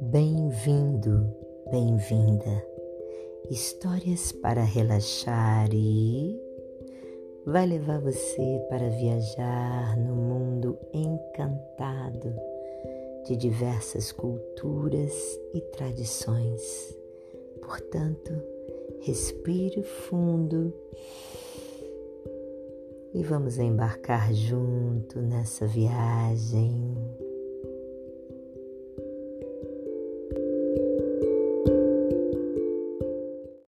Bem-vindo, bem-vinda. Histórias para relaxar e vai levar você para viajar no mundo encantado de diversas culturas e tradições. Portanto, respire fundo e vamos embarcar junto nessa viagem.